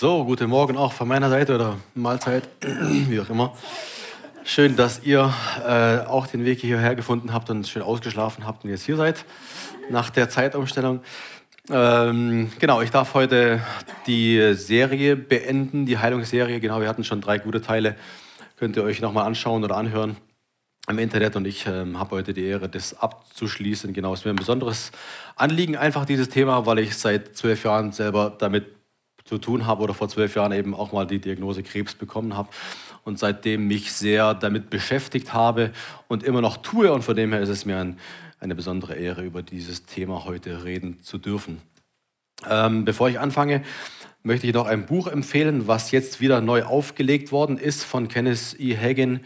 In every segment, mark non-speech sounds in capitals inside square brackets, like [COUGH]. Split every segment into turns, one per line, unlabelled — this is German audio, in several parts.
So, guten Morgen auch von meiner Seite oder Mahlzeit, [CLEARS THROAT] wie auch immer. Schön, dass ihr äh, auch den Weg hierher gefunden habt und schön ausgeschlafen habt und jetzt hier seid nach der Zeitumstellung. Ähm, genau, ich darf heute die Serie beenden, die Heilungsserie. Genau, wir hatten schon drei gute Teile. Könnt ihr euch nochmal anschauen oder anhören im Internet und ich ähm, habe heute die Ehre, das abzuschließen. Genau, es ist mir ein besonderes Anliegen, einfach dieses Thema, weil ich seit zwölf Jahren selber damit zu tun habe oder vor zwölf Jahren eben auch mal die Diagnose Krebs bekommen habe und seitdem mich sehr damit beschäftigt habe und immer noch tue. Und von dem her ist es mir ein, eine besondere Ehre, über dieses Thema heute reden zu dürfen. Ähm, bevor ich anfange, möchte ich noch ein Buch empfehlen, was jetzt wieder neu aufgelegt worden ist von Kenneth E. Hagen.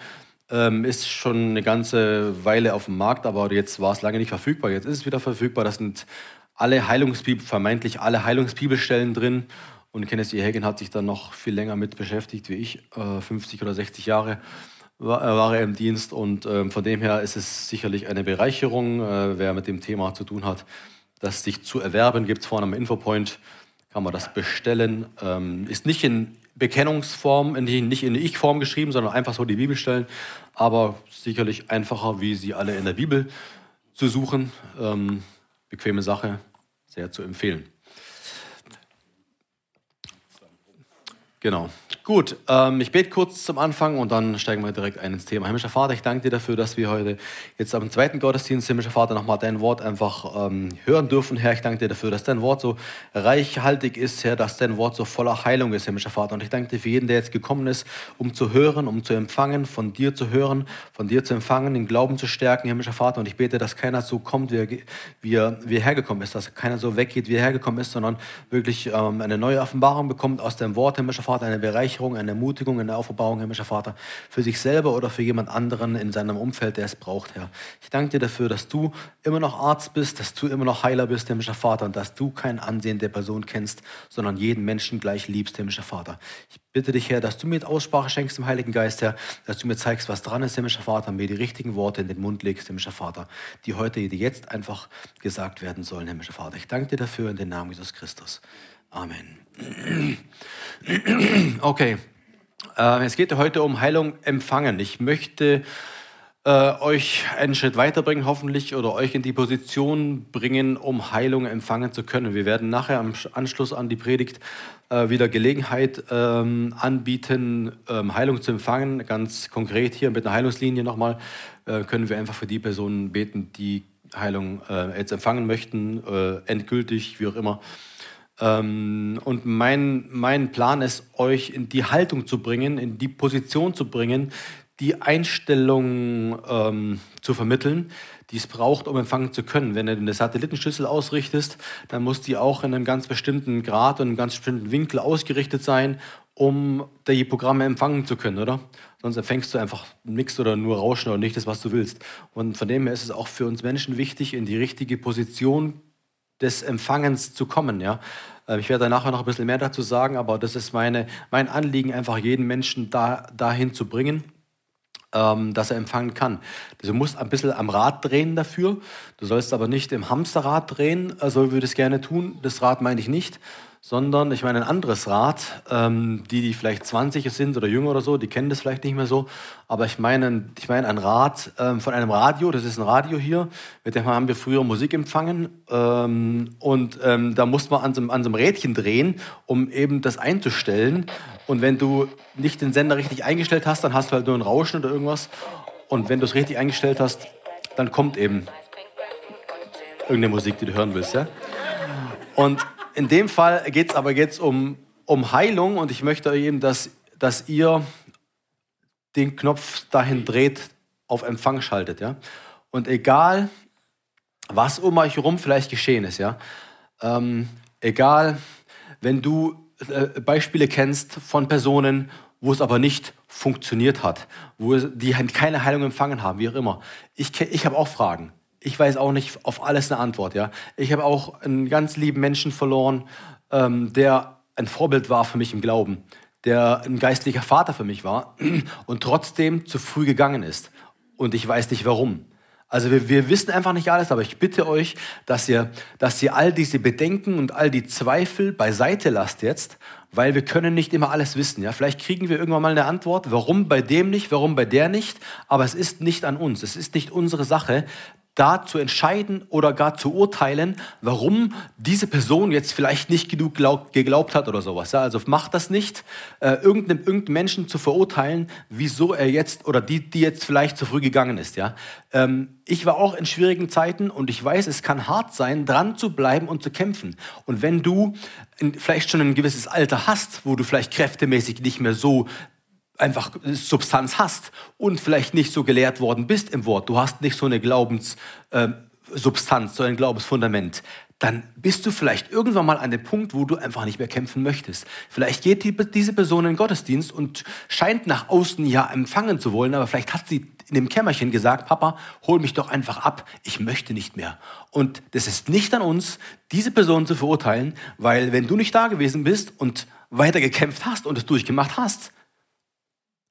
Ähm, ist schon eine ganze Weile auf dem Markt, aber jetzt war es lange nicht verfügbar. Jetzt ist es wieder verfügbar. Das sind alle Heilungsbibel, vermeintlich alle Heilungsbibelstellen drin. Und Kenneth E. Hagen hat sich dann noch viel länger mit beschäftigt wie ich. Äh, 50 oder 60 Jahre war, äh, war er im Dienst. Und äh, von dem her ist es sicherlich eine Bereicherung, äh, wer mit dem Thema zu tun hat. Das sich zu erwerben, gibt vorne am Infopoint, kann man das bestellen. Ähm, ist nicht in Bekennungsform, nicht in Ich-Form geschrieben, sondern einfach so die Bibelstellen. Aber sicherlich einfacher, wie sie alle in der Bibel zu suchen. Ähm, bequeme Sache, sehr zu empfehlen. Genau. Gut, ähm, ich bete kurz zum Anfang und dann steigen wir direkt ein ins Thema. Himmlischer Vater, ich danke dir dafür, dass wir heute jetzt am zweiten Gottesdienst, himmlischer Vater, nochmal dein Wort einfach ähm, hören dürfen. Herr, ich danke dir dafür, dass dein Wort so reichhaltig ist, Herr, dass dein Wort so voller Heilung ist, himmlischer Vater. Und ich danke dir für jeden, der jetzt gekommen ist, um zu hören, um zu empfangen, von dir zu hören, von dir zu empfangen, den Glauben zu stärken, himmlischer Vater. Und ich bete, dass keiner so kommt, wie er, wie er, wie er hergekommen ist, dass keiner so weggeht, wie er hergekommen ist, sondern wirklich ähm, eine neue Offenbarung bekommt aus deinem Wort, himmlischer Vater Vater, eine Bereicherung, eine Ermutigung, eine Aufbauung, himmlischer Vater, für sich selber oder für jemand anderen in seinem Umfeld, der es braucht, Herr. Ich danke dir dafür, dass du immer noch Arzt bist, dass du immer noch Heiler bist, himmlischer Vater, und dass du kein Ansehen der Person kennst, sondern jeden Menschen gleich liebst, himmlischer Vater. Ich bitte dich, Herr, dass du mir Aussprache schenkst im Heiligen Geist, Herr, dass du mir zeigst, was dran ist, himmlischer Vater, mir die richtigen Worte in den Mund legst, himmlischer Vater, die heute, die jetzt einfach gesagt werden sollen, himmlischer Vater. Ich danke dir dafür in den Namen Jesus Christus. Amen. [CLEARS THROAT] Okay, äh, es geht heute um Heilung empfangen. Ich möchte äh, euch einen Schritt weiterbringen, hoffentlich, oder euch in die Position bringen, um Heilung empfangen zu können. Wir werden nachher am Anschluss an die Predigt äh, wieder Gelegenheit ähm, anbieten, ähm, Heilung zu empfangen. Ganz konkret hier mit einer Heilungslinie nochmal äh, können wir einfach für die Personen beten, die Heilung äh, jetzt empfangen möchten, äh, endgültig, wie auch immer. Ähm, und mein, mein Plan ist, euch in die Haltung zu bringen, in die Position zu bringen, die Einstellung ähm, zu vermitteln, die es braucht, um empfangen zu können. Wenn du eine Satellitenschüssel ausrichtest, dann muss die auch in einem ganz bestimmten Grad und einem ganz bestimmten Winkel ausgerichtet sein, um die Programme empfangen zu können, oder? Sonst empfängst du einfach nichts oder nur Rauschen oder nicht das, was du willst. Und von dem her ist es auch für uns Menschen wichtig, in die richtige Position des Empfangens zu kommen. Ja? Äh, ich werde nachher noch ein bisschen mehr dazu sagen, aber das ist meine, mein Anliegen, einfach jeden Menschen da, dahin zu bringen, ähm, dass er empfangen kann. Du musst ein bisschen am Rad drehen dafür. Du sollst aber nicht im Hamsterrad drehen, also würde ich es gerne tun. Das Rad meine ich nicht, sondern ich meine ein anderes Rad. Ähm, die, die vielleicht 20 sind oder jünger oder so, die kennen das vielleicht nicht mehr so. Aber ich meine, ich meine ein Rad ähm, von einem Radio, das ist ein Radio hier, mit dem haben wir früher Musik empfangen. Ähm, und ähm, da muss man an so, an so einem Rädchen drehen, um eben das einzustellen. Und wenn du nicht den Sender richtig eingestellt hast, dann hast du halt nur ein Rauschen oder irgendwas. Und wenn du es richtig eingestellt hast, dann kommt eben irgendeine Musik, die du hören willst. Ja? Und in dem Fall geht es aber jetzt um, um Heilung und ich möchte eben, dass, dass ihr den Knopf dahin dreht, auf Empfang schaltet. Ja? Und egal, was um euch herum vielleicht geschehen ist, ja, ähm, egal, wenn du äh, Beispiele kennst von Personen, wo es aber nicht funktioniert hat, wo die keine Heilung empfangen haben, wie auch immer. Ich, ich habe auch Fragen ich weiß auch nicht auf alles eine Antwort. Ja? Ich habe auch einen ganz lieben Menschen verloren, ähm, der ein Vorbild war für mich im Glauben, der ein geistlicher Vater für mich war [CLEARS THROAT] und trotzdem zu früh gegangen ist. Und ich weiß nicht warum. Also wir, wir wissen einfach nicht alles, aber ich bitte euch, dass ihr, dass ihr all diese Bedenken und all die Zweifel beiseite lasst jetzt, weil wir können nicht immer alles wissen. Ja? Vielleicht kriegen wir irgendwann mal eine Antwort, warum bei dem nicht, warum bei der nicht, aber es ist nicht an uns, es ist nicht unsere Sache, da zu entscheiden oder gar zu urteilen, warum diese Person jetzt vielleicht nicht genug glaub, geglaubt hat oder sowas. Ja, also macht das nicht, äh, irgendeinen, irgendeinen Menschen zu verurteilen, wieso er jetzt oder die, die jetzt vielleicht zu früh gegangen ist. Ja, ähm, ich war auch in schwierigen Zeiten und ich weiß, es kann hart sein, dran zu bleiben und zu kämpfen. Und wenn du vielleicht schon ein gewisses Alter hast, wo du vielleicht kräftemäßig nicht mehr so einfach Substanz hast und vielleicht nicht so gelehrt worden bist im Wort, du hast nicht so eine Glaubenssubstanz, äh, so ein Glaubensfundament, dann bist du vielleicht irgendwann mal an dem Punkt, wo du einfach nicht mehr kämpfen möchtest. Vielleicht geht die, diese Person in den Gottesdienst und scheint nach außen ja empfangen zu wollen, aber vielleicht hat sie in dem Kämmerchen gesagt, Papa, hol mich doch einfach ab, ich möchte nicht mehr. Und das ist nicht an uns, diese Person zu verurteilen, weil wenn du nicht da gewesen bist und weiter gekämpft hast und es durchgemacht hast,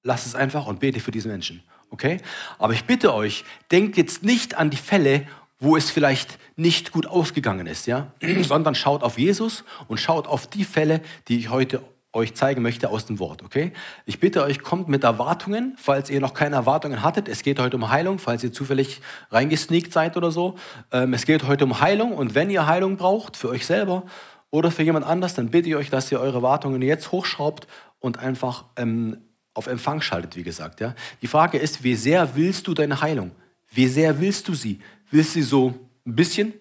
Lass es einfach und bete für diese Menschen. Okay? Aber ich bitte euch, denkt jetzt nicht an die Fälle, wo es vielleicht nicht gut ausgegangen ist, ja? [CLEARS THROAT] sondern schaut auf Jesus und schaut auf die Fälle, die ich heute euch zeigen möchte aus dem Wort, okay? Ich bitte euch, kommt mit Erwartungen, falls ihr noch keine Erwartungen hattet. Es geht heute um Heilung, falls ihr zufällig reingesneakt seid oder so. Ähm, es geht heute um Heilung und wenn ihr Heilung braucht, für euch selber oder für jemand anders, dann bitte ich euch, dass ihr eure Erwartungen jetzt hochschraubt und einfach ähm, auf Empfang schaltet, wie gesagt. Ja? Die Frage ist, wie sehr willst du deine Heilung? Wie sehr willst du sie? Willst du sie so ein bisschen?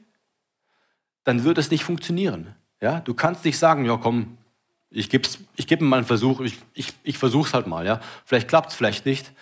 Dann wird es nicht funktionieren. Ja? Du kannst nicht sagen, ja komm, ich gebe ich geb mal einen Versuch, ich, ich, ich versuche es halt mal. Ja? Vielleicht klappt es, vielleicht nicht.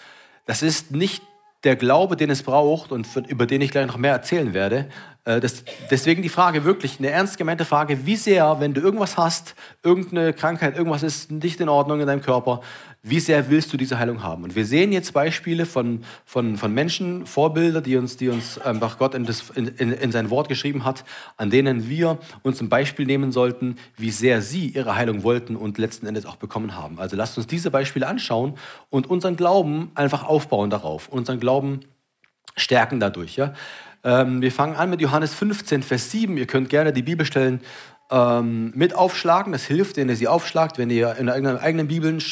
Das ist nicht der Glaube, den es braucht und über den ich gleich noch mehr erzählen werde. Äh, das, deswegen die Frage wirklich, eine ernst gemeinte Frage, wie sehr, wenn du irgendwas hast, irgendeine Krankheit, irgendwas ist nicht in Ordnung in deinem Körper, wie sehr willst du diese Heilung haben? Und wir sehen jetzt Beispiele von, von, von Menschen, Vorbilder, die uns, die uns einfach Gott in, das, in, in sein Wort geschrieben hat, an denen wir uns ein Beispiel nehmen sollten, wie sehr sie ihre Heilung wollten und letzten Endes auch bekommen haben. Also lasst uns diese Beispiele anschauen und unseren Glauben einfach aufbauen darauf, unseren Glauben stärken dadurch. Ja? Ähm, wir fangen an mit Johannes 15, Vers 7. Ihr könnt gerne die Bibelstellen ähm, mit aufschlagen. Das hilft, wenn ihr sie aufschlagt, wenn ihr in euren eigenen Bibeln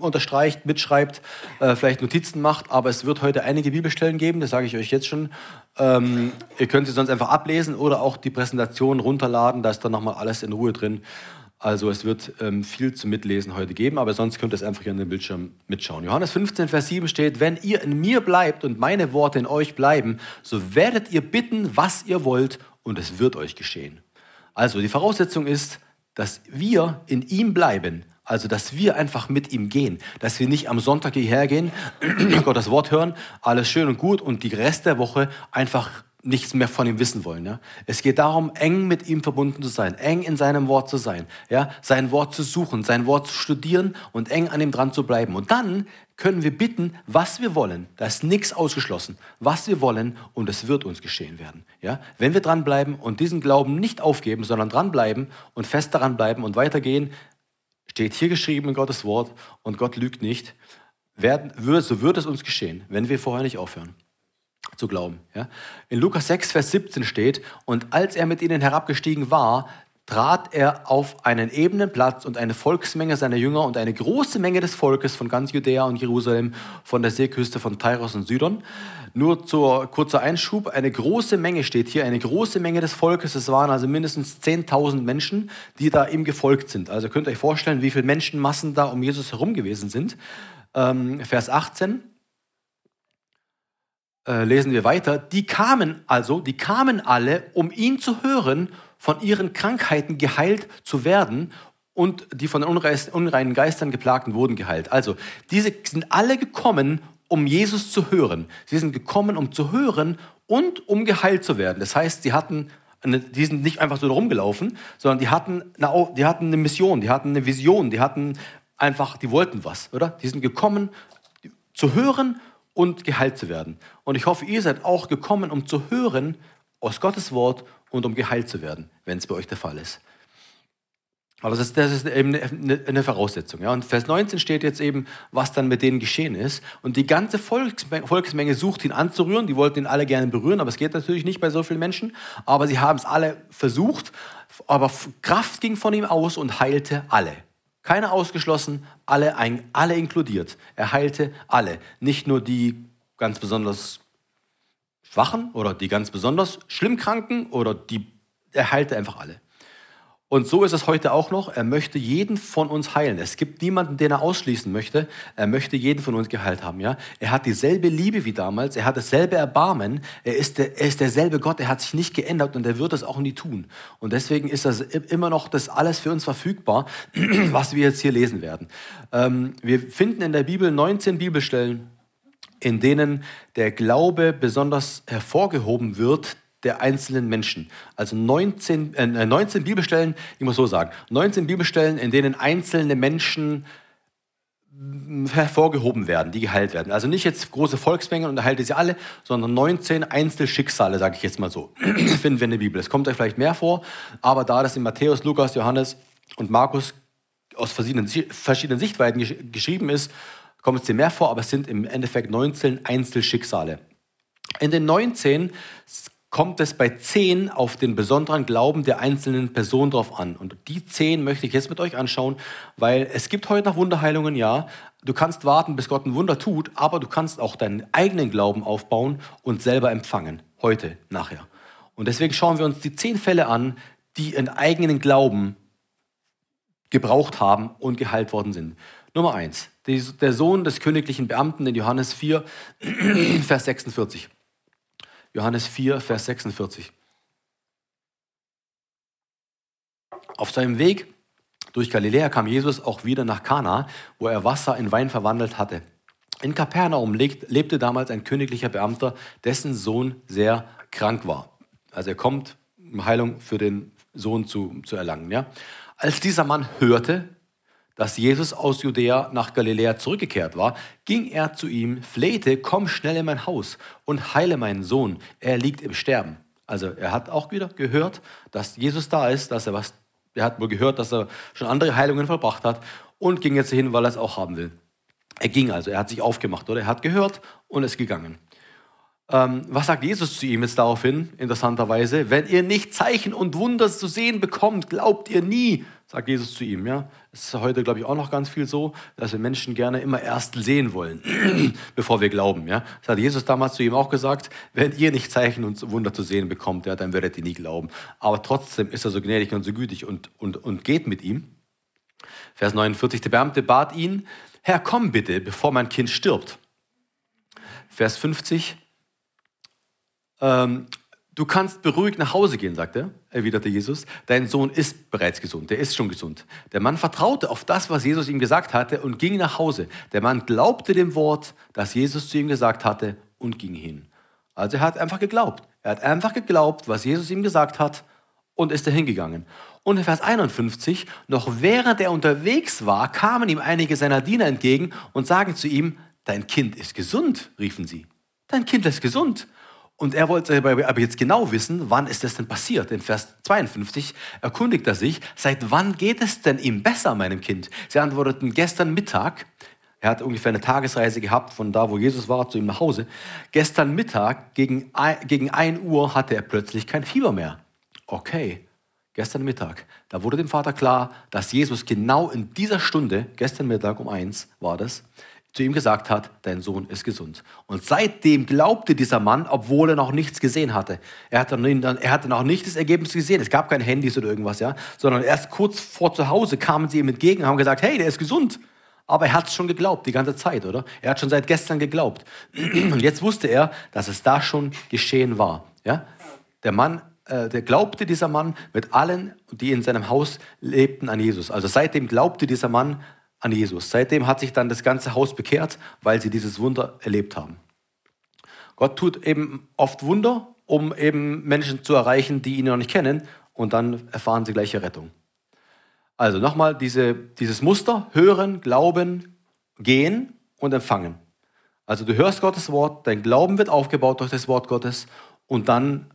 unterstreicht, mitschreibt, äh, vielleicht Notizen macht. Aber es wird heute einige Bibelstellen geben, das sage ich euch jetzt schon. Ähm, ihr könnt sie sonst einfach ablesen oder auch die Präsentation runterladen. Da ist dann nochmal alles in Ruhe drin. Also es wird ähm, viel zum Mitlesen heute geben, aber sonst könnt ihr es einfach hier an den Bildschirm mitschauen. Johannes 15, Vers 7 steht, wenn ihr in mir bleibt und meine Worte in euch bleiben, so werdet ihr bitten, was ihr wollt und es wird euch geschehen. Also die Voraussetzung ist, dass wir in ihm bleiben, also dass wir einfach mit ihm gehen, dass wir nicht am Sonntag hierher gehen, [CLEARS THROAT] Gottes Wort hören, alles schön und gut und die Rest der Woche einfach nichts mehr von ihm wissen wollen. Ja? Es geht darum, eng mit ihm verbunden zu sein, eng in seinem Wort zu sein, ja? sein Wort zu suchen, sein Wort zu studieren und eng an ihm dran zu bleiben. Und dann können wir bitten, was wir wollen. Da ist nichts ausgeschlossen. Was wir wollen und es wird uns geschehen werden. Ja? Wenn wir dranbleiben und diesen Glauben nicht aufgeben, sondern dranbleiben und fest daran bleiben und weitergehen, steht hier geschrieben in Gottes Wort und Gott lügt nicht, werden, so wird es uns geschehen, wenn wir vorher nicht aufhören zu glauben. Ja? In Lukas 6, Vers 17 steht, und als er mit ihnen herabgestiegen war, trat er auf einen ebenen Platz und eine Volksmenge seiner Jünger und eine große Menge des Volkes von ganz Judäa und Jerusalem, von der Seeküste von Tyros und Sidon. Nur zur kurzer Einschub, eine große Menge steht hier, eine große Menge des Volkes. Es waren also mindestens 10.000 Menschen, die da ihm gefolgt sind. Also könnt ihr euch vorstellen, wie viele Menschenmassen da um Jesus herum gewesen sind. Ähm, Vers 18 äh, lesen wir weiter, die kamen also, die kamen alle, um ihn zu hören, von ihren Krankheiten geheilt zu werden und die von den unreinen Geistern geplagten wurden geheilt. Also, diese sind alle gekommen, um Jesus zu hören. Sie sind gekommen, um zu hören und um geheilt zu werden. Das heißt, sie hatten die sind nicht einfach so rumgelaufen, sondern die hatten, eine, die hatten eine Mission, die hatten eine Vision, die hatten einfach, die wollten was, oder? Die sind gekommen zu hören und geheilt zu werden. Und ich hoffe, ihr seid auch gekommen, um zu hören aus Gottes Wort und um geheilt zu werden, wenn es bei euch der Fall ist. Aber das ist, das ist eben eine, eine Voraussetzung. Ja. Und Vers 19 steht jetzt eben, was dann mit denen geschehen ist. Und die ganze Volksmenge, Volksmenge sucht ihn anzurühren. Die wollten ihn alle gerne berühren, aber es geht natürlich nicht bei so vielen Menschen. Aber sie haben es alle versucht. Aber Kraft ging von ihm aus und heilte alle. Keiner ausgeschlossen, alle, ein, alle inkludiert. Er heilte alle. Nicht nur die ganz besonders Schwachen oder die ganz besonders Schlimmkranken oder die, er heilte einfach alle. Und so ist es heute auch noch. Er möchte jeden von uns heilen. Es gibt niemanden, den er ausschließen möchte. Er möchte jeden von uns geheilt haben. Ja? Er hat dieselbe Liebe wie damals. Er hat dasselbe Erbarmen. Er ist, der, er ist derselbe Gott. Er hat sich nicht geändert und er wird es auch nie tun. Und deswegen ist das immer noch das alles für uns verfügbar, [CLEARS THROAT] was wir jetzt hier lesen werden. Ähm, wir finden in der Bibel 19 Bibelstellen, in denen der Glaube besonders hervorgehoben wird, der einzelnen Menschen. Also 19, äh, 19 Bibelstellen, ich muss so sagen, 19 Bibelstellen, in denen einzelne Menschen mm, hervorgehoben werden, die geheilt werden. Also nicht jetzt große Volksmengen und erhalte sie alle, sondern 19 Einzelschicksale, sage ich jetzt mal so, [CLEARS THROAT] finden wir in der Bibel. Es kommt euch vielleicht mehr vor, aber da das in Matthäus, Lukas, Johannes und Markus aus verschiedenen, verschiedenen Sichtweiten geschrieben ist, kommt es dir mehr vor, aber es sind im Endeffekt 19 Einzelschicksale. In den 19 kommt es bei zehn auf den besonderen Glauben der einzelnen Person drauf an. Und die zehn möchte ich jetzt mit euch anschauen, weil es gibt heute noch Wunderheilungen, ja. Du kannst warten, bis Gott ein Wunder tut, aber du kannst auch deinen eigenen Glauben aufbauen und selber empfangen. Heute, nachher. Und deswegen schauen wir uns die zehn Fälle an, die einen eigenen Glauben gebraucht haben und geheilt worden sind. Nummer eins, der Sohn des königlichen Beamten in Johannes 4, [CLEARS THROAT] Vers 46. Johannes 4, Vers 46. Auf seinem Weg durch Galiläa kam Jesus auch wieder nach Kana, wo er Wasser in Wein verwandelt hatte. In Kapernaum lebte damals ein königlicher Beamter, dessen Sohn sehr krank war. Also er kommt, um Heilung für den Sohn zu, zu erlangen. Ja? Als dieser Mann hörte, dass Jesus aus Judäa nach Galiläa zurückgekehrt war, ging er zu ihm, flehte, komm schnell in mein Haus und heile meinen Sohn, er liegt im Sterben. Also er hat auch wieder gehört, dass Jesus da ist, dass er was, er hat wohl gehört, dass er schon andere Heilungen verbracht hat und ging jetzt hin, weil er es auch haben will. Er ging also, er hat sich aufgemacht, oder? Er hat gehört und ist gegangen. Ähm, was sagt Jesus zu ihm jetzt daraufhin, interessanterweise? Wenn ihr nicht Zeichen und Wunder zu sehen bekommt, glaubt ihr nie, sagt Jesus zu ihm. Ja? Das ist heute, glaube ich, auch noch ganz viel so, dass wir Menschen gerne immer erst sehen wollen, [CLEARS THROAT] bevor wir glauben. Ja? Das hat Jesus damals zu ihm auch gesagt, wenn ihr nicht Zeichen und Wunder zu sehen bekommt, ja, dann werdet ihr nie glauben. Aber trotzdem ist er so gnädig und so gütig und, und, und geht mit ihm. Vers 49, der Beamte bat ihn, Herr, komm bitte, bevor mein Kind stirbt. Vers 50, ähm, du kannst beruhigt nach Hause gehen, sagte er, erwiderte Jesus. Dein Sohn ist bereits gesund, der ist schon gesund. Der Mann vertraute auf das, was Jesus ihm gesagt hatte und ging nach Hause. Der Mann glaubte dem Wort, das Jesus zu ihm gesagt hatte und ging hin. Also er hat einfach geglaubt. Er hat einfach geglaubt, was Jesus ihm gesagt hat und ist dahin gegangen. Und in Vers 51, noch während er unterwegs war, kamen ihm einige seiner Diener entgegen und sagen zu ihm, dein Kind ist gesund, riefen sie. Dein Kind ist gesund. Und er wollte aber jetzt genau wissen, wann ist das denn passiert? In Vers 52 erkundigt er sich, seit wann geht es denn ihm besser, meinem Kind? Sie antworteten, gestern Mittag, er hat ungefähr eine Tagesreise gehabt von da, wo Jesus war, zu ihm nach Hause. Gestern Mittag, gegen, gegen 1 Uhr, hatte er plötzlich kein Fieber mehr. Okay, gestern Mittag, da wurde dem Vater klar, dass Jesus genau in dieser Stunde, gestern Mittag um 1 war das, zu ihm gesagt hat, dein Sohn ist gesund. Und seitdem glaubte dieser Mann, obwohl er noch nichts gesehen hatte. Er hatte, er hatte noch nicht das Ergebnis gesehen. Es gab keine Handys oder irgendwas, ja, sondern erst kurz vor zu Hause kamen sie ihm entgegen und haben gesagt, hey, der ist gesund. Aber er hat es schon geglaubt, die ganze Zeit, oder? Er hat schon seit gestern geglaubt. [CLEARS THROAT] Und jetzt wusste er, dass es da schon geschehen war. Ja? Der Mann, äh, der glaubte dieser Mann mit allen, die in seinem Haus lebten, an Jesus. Also seitdem glaubte dieser Mann an Jesus. Seitdem hat sich dann das ganze Haus bekehrt, weil sie dieses Wunder erlebt haben. Gott tut eben oft Wunder, um eben Menschen zu erreichen, die ihn noch nicht kennen, und dann erfahren sie gleiche Rettung. Also nochmal diese, dieses Muster, hören, glauben, gehen und empfangen. Also du hörst Gottes Wort, dein Glauben wird aufgebaut durch das Wort Gottes und dann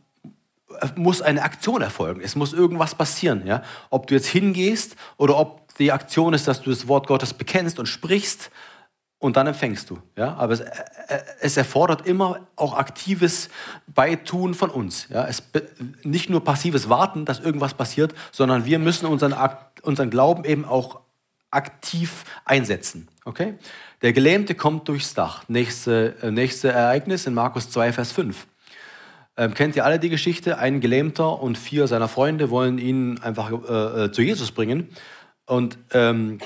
muss eine Aktion erfolgen. Es muss irgendwas passieren. Ja? Ob du jetzt hingehst oder ob die Aktion ist, dass du das Wort Gottes bekennst und sprichst und dann empfängst du. Ja? Aber es, äh, es erfordert immer auch aktives Beitun von uns. Ja? Es, nicht nur passives Warten, dass irgendwas passiert, sondern wir müssen unseren, unseren Glauben eben auch aktiv einsetzen. Okay? Der Gelähmte kommt durchs Dach. Nächste, äh, nächste Ereignis in Markus 2, Vers 5. Ähm, kennt ihr alle die Geschichte? Ein Gelähmter und vier seiner Freunde wollen ihn einfach äh, äh zu Jesus bringen. Und ähm,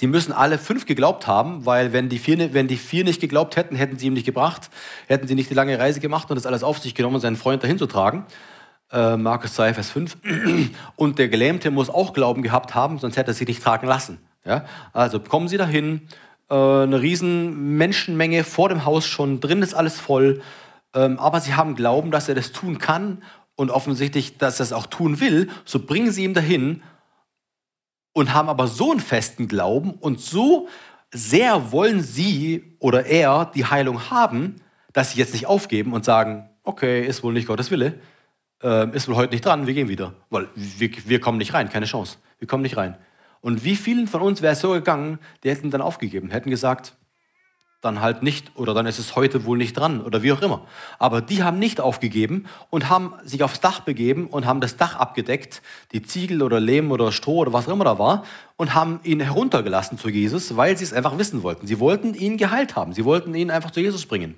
die müssen alle fünf geglaubt haben, weil wenn die, vier, wenn die vier nicht geglaubt hätten, hätten sie ihm nicht gebracht, hätten sie nicht die lange Reise gemacht und das alles auf sich genommen, seinen Freund dahin zu tragen. Äh, Markus 2, Vers 5. [CLEARS THROAT] Und der Gelähmte muss auch Glauben gehabt haben, sonst hätte er sich nicht tragen lassen. Ja? Also kommen sie dahin, äh, eine riesen Menschenmenge vor dem Haus schon, drin ist alles voll, aber sie haben Glauben, dass er das tun kann und offensichtlich, dass er es auch tun will, so bringen sie ihm dahin und haben aber so einen festen Glauben und so sehr wollen sie oder er die Heilung haben, dass sie jetzt nicht aufgeben und sagen, okay, ist wohl nicht Gottes Wille, äh, ist wohl heute nicht dran, wir gehen wieder. Weil wir, wir kommen nicht rein, keine Chance. Wir kommen nicht rein. Und wie vielen von uns wäre es so gegangen, die hätten dann aufgegeben, hätten gesagt, dann halt nicht oder dann ist es heute wohl nicht dran oder wie auch immer. Aber die haben nicht aufgegeben und haben sich aufs Dach begeben und haben das Dach abgedeckt, die Ziegel oder Lehm oder Stroh oder was auch immer da war und haben ihn heruntergelassen zu Jesus, weil sie es einfach wissen wollten. Sie wollten ihn geheilt haben. Sie wollten ihn einfach zu Jesus bringen.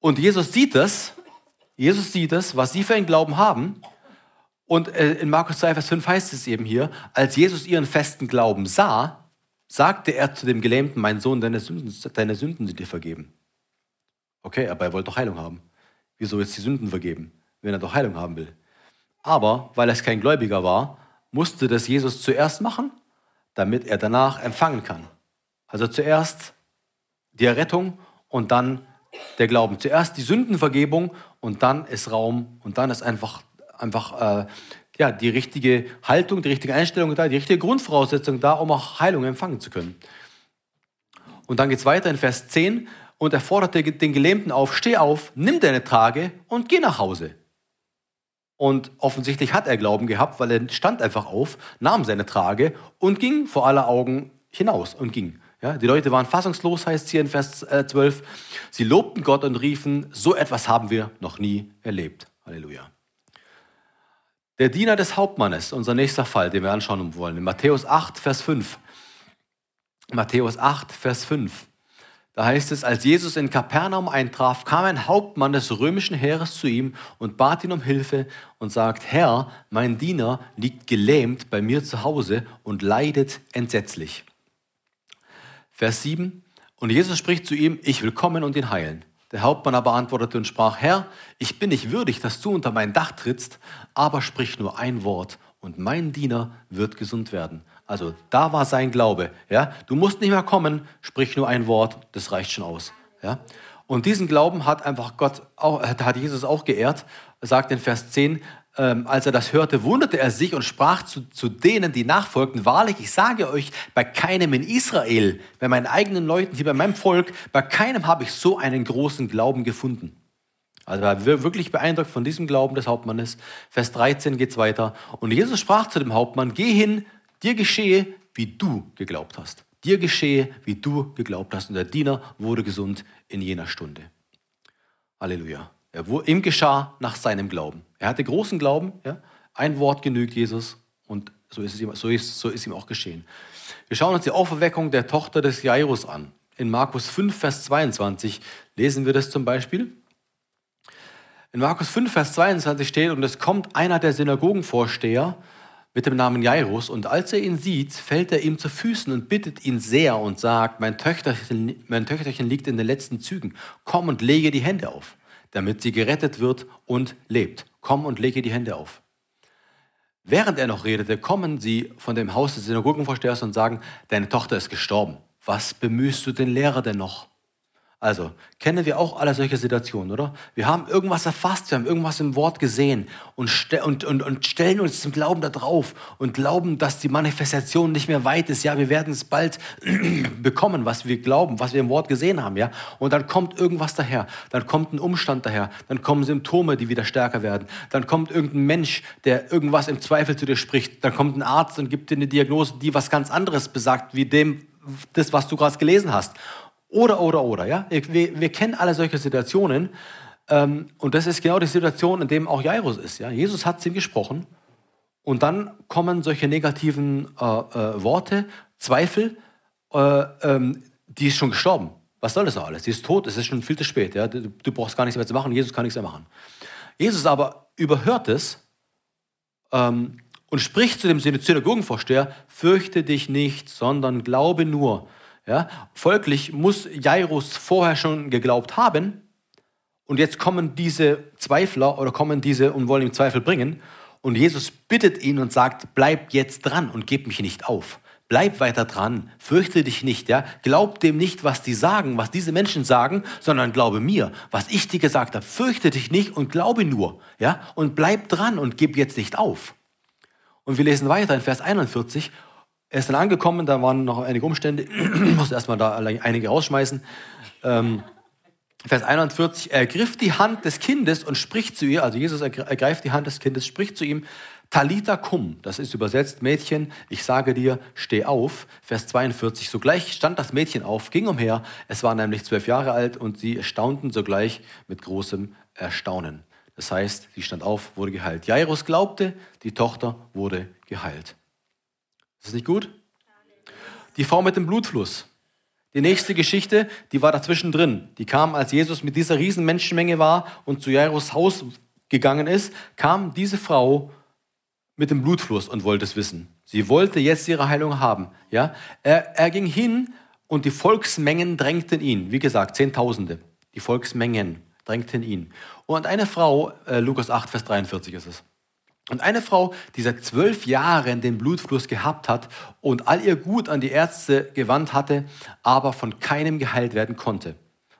Und Jesus sieht das, Jesus sieht das, was sie für einen Glauben haben. Und äh, in Markus 2, Vers 5 heißt es eben hier, als Jesus ihren festen Glauben sah, sagte er zu dem Gelähmten, mein Sohn, deine Sünden, deine Sünden sind dir vergeben. Okay, aber er wollte doch Heilung haben. Wieso jetzt die Sünden vergeben, wenn er doch Heilung haben will? Aber weil es kein Gläubiger war, musste das Jesus zuerst machen, damit er danach empfangen kann. Also zuerst die Errettung und dann der Glauben. Zuerst die Sündenvergebung und dann ist Raum und dann ist einfach, einfach äh, ja, die richtige Haltung, die richtige Einstellung da, die richtige Grundvoraussetzung da, um auch Heilung empfangen zu können. Und dann geht es weiter in Vers 10 und er forderte den Gelähmten auf, steh auf, nimm deine Trage und geh nach Hause. Und offensichtlich hat er Glauben gehabt, weil er stand einfach auf, nahm seine Trage und ging vor aller Augen hinaus und ging. Ja, die Leute waren fassungslos, heißt hier in Vers 12. Äh, Sie lobten Gott und riefen, so etwas haben wir noch nie erlebt. Halleluja. Der Diener des Hauptmannes, unser nächster Fall, den wir anschauen wollen, in Matthäus 8, Vers 5. Matthäus 8, Vers 5. Da heißt es, als Jesus in Kapernaum eintraf, kam ein Hauptmann des römischen Heeres zu ihm und bat ihn um Hilfe und sagt, Herr, mein Diener liegt gelähmt bei mir zu Hause und leidet entsetzlich. Vers 7. Und Jesus spricht zu ihm, ich will kommen und ihn heilen. Der Hauptmann aber antwortete und sprach, Herr, ich bin nicht würdig, dass du unter mein Dach trittst, aber sprich nur ein Wort und mein Diener wird gesund werden. Also da war sein Glaube. Ja? Du musst nicht mehr kommen, sprich nur ein Wort, das reicht schon aus. Ja? Und diesen Glauben hat einfach Gott, auch, hat Jesus auch geehrt, sagt in Vers 10, ähm, als er das hörte, wunderte er sich und sprach zu, zu denen, die nachfolgten, wahrlich, ich sage euch, bei keinem in Israel, bei meinen eigenen Leuten, hier bei meinem Volk, bei keinem habe ich so einen großen Glauben gefunden. Also er war wirklich beeindruckt von diesem Glauben des Hauptmannes. Vers 13 geht es weiter. Und Jesus sprach zu dem Hauptmann, geh hin, dir geschehe, wie du geglaubt hast. Dir geschehe, wie du geglaubt hast. Und der Diener wurde gesund in jener Stunde. Halleluja. Er, ihm geschah nach seinem Glauben. Er hatte großen Glauben. Ja? Ein Wort genügt Jesus und so ist, ihm, so, ist, so ist ihm auch geschehen. Wir schauen uns die Auferweckung der Tochter des Jairus an. In Markus 5, Vers 22 lesen wir das zum Beispiel. In Markus 5, Vers 22 steht, und es kommt einer der Synagogenvorsteher mit dem Namen Jairus, und als er ihn sieht, fällt er ihm zu Füßen und bittet ihn sehr und sagt, mein Töchterchen, mein Töchterchen liegt in den letzten Zügen, komm und lege die Hände auf damit sie gerettet wird und lebt. Komm und lege die Hände auf. Während er noch redete, kommen sie von dem Haus des Synagogenvorstehers und sagen, deine Tochter ist gestorben. Was bemühst du den Lehrer denn noch? Also, kennen wir auch alle solche Situationen, oder? Wir haben irgendwas erfasst, wir haben irgendwas im Wort gesehen und, und, und, und stellen uns zum Glauben da drauf und glauben, dass die Manifestation nicht mehr weit ist. Ja, wir werden es bald [CLEARS THROAT] bekommen, was wir glauben, was wir im Wort gesehen haben, ja. Und dann kommt irgendwas daher, dann kommt ein Umstand daher, dann kommen Symptome, die wieder stärker werden, dann kommt irgendein Mensch, der irgendwas im Zweifel zu dir spricht, dann kommt ein Arzt und gibt dir eine Diagnose, die was ganz anderes besagt, wie dem, das, was du gerade gelesen hast. Oder, oder, oder. Ja? Wir, wir kennen alle solche Situationen. Ähm, und das ist genau die Situation, in der auch Jairus ist. Ja? Jesus hat zu ihm gesprochen. Und dann kommen solche negativen äh, äh, Worte, Zweifel, äh, ähm, die ist schon gestorben. Was soll das alles? Die ist tot, es ist schon viel zu spät. Ja? Du, du, brauchst gar nichts mehr zu machen, Jesus kann nichts mehr machen. Jesus aber überhört es ähm, und spricht zu dem Synagogenvorsteher, fürchte dich nicht, sondern glaube nur. Ja? Folglich muss Jairus vorher schon geglaubt haben und jetzt kommen diese Zweifler oder kommen diese und wollen ihm Zweifel bringen und Jesus bittet ihn und sagt, bleib jetzt dran und gib mich nicht auf. Bleib weiter dran, fürchte dich nicht, ja? Glaub dem nicht, was die sagen, was diese Menschen sagen, sondern glaube mir, was ich dir gesagt habe. Fürchte dich nicht und glaube nur, ja? Und bleib dran und gib jetzt nicht auf. Und wir lesen weiter in Vers 41 er ist dann angekommen, da waren noch einige Umstände, ich musste erstmal da einige rausschmeißen. Ähm, Vers 41, er ergriff die Hand des Kindes und spricht zu ihr, also Jesus ergreift die Hand des Kindes, spricht zu ihm, Talita cum, das ist übersetzt, Mädchen, ich sage dir, steh auf. Vers 42, sogleich stand das Mädchen auf, ging umher, es war nämlich zwölf Jahre alt und sie erstaunten sogleich mit großem Erstaunen. Das heißt, sie stand auf, wurde geheilt. Jairus glaubte, die Tochter wurde geheilt. Ist das nicht gut? Die Frau mit dem Blutfluss. Die nächste Geschichte, die war dazwischen drin. Die kam, als Jesus mit dieser riesen Menschenmenge war und zu Jairus Haus gegangen ist, kam diese Frau mit dem Blutfluss und wollte es wissen. Sie wollte jetzt ihre Heilung haben. Ja? Er, er ging hin und die Volksmengen drängten ihn. Wie gesagt, Zehntausende. Die Volksmengen drängten ihn. Und eine Frau, äh, Lukas 8, Vers 43 ist es. Und eine Frau, die seit zwölf Jahren den Blutfluss gehabt hat und all ihr Gut an die Ärzte gewandt hatte, aber von keinem geheilt werden konnte.